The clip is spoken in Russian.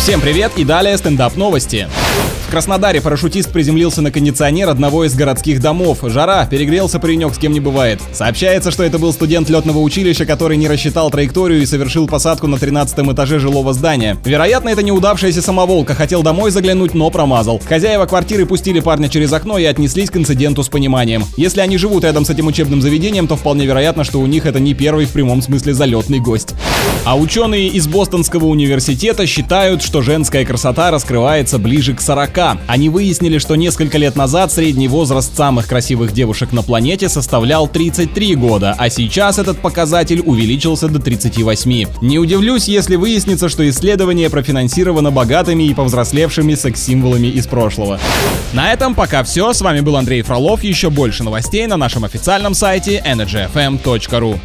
Всем привет и далее стендап новости. В Краснодаре парашютист приземлился на кондиционер одного из городских домов. Жара, перегрелся паренек, с кем не бывает. Сообщается, что это был студент летного училища, который не рассчитал траекторию и совершил посадку на 13 этаже жилого здания. Вероятно, это неудавшаяся самоволка, хотел домой заглянуть, но промазал. Хозяева квартиры пустили парня через окно и отнеслись к инциденту с пониманием. Если они живут рядом с этим учебным заведением, то вполне вероятно, что у них это не первый в прямом смысле залетный гость. А ученые из Бостонского университета считают, что женская красота раскрывается ближе к 40. Они выяснили, что несколько лет назад средний возраст самых красивых девушек на планете составлял 33 года, а сейчас этот показатель увеличился до 38. Не удивлюсь, если выяснится, что исследование профинансировано богатыми и повзрослевшими секс-символами из прошлого. На этом пока все. С вами был Андрей Фролов. Еще больше новостей на нашем официальном сайте energyfm.ru.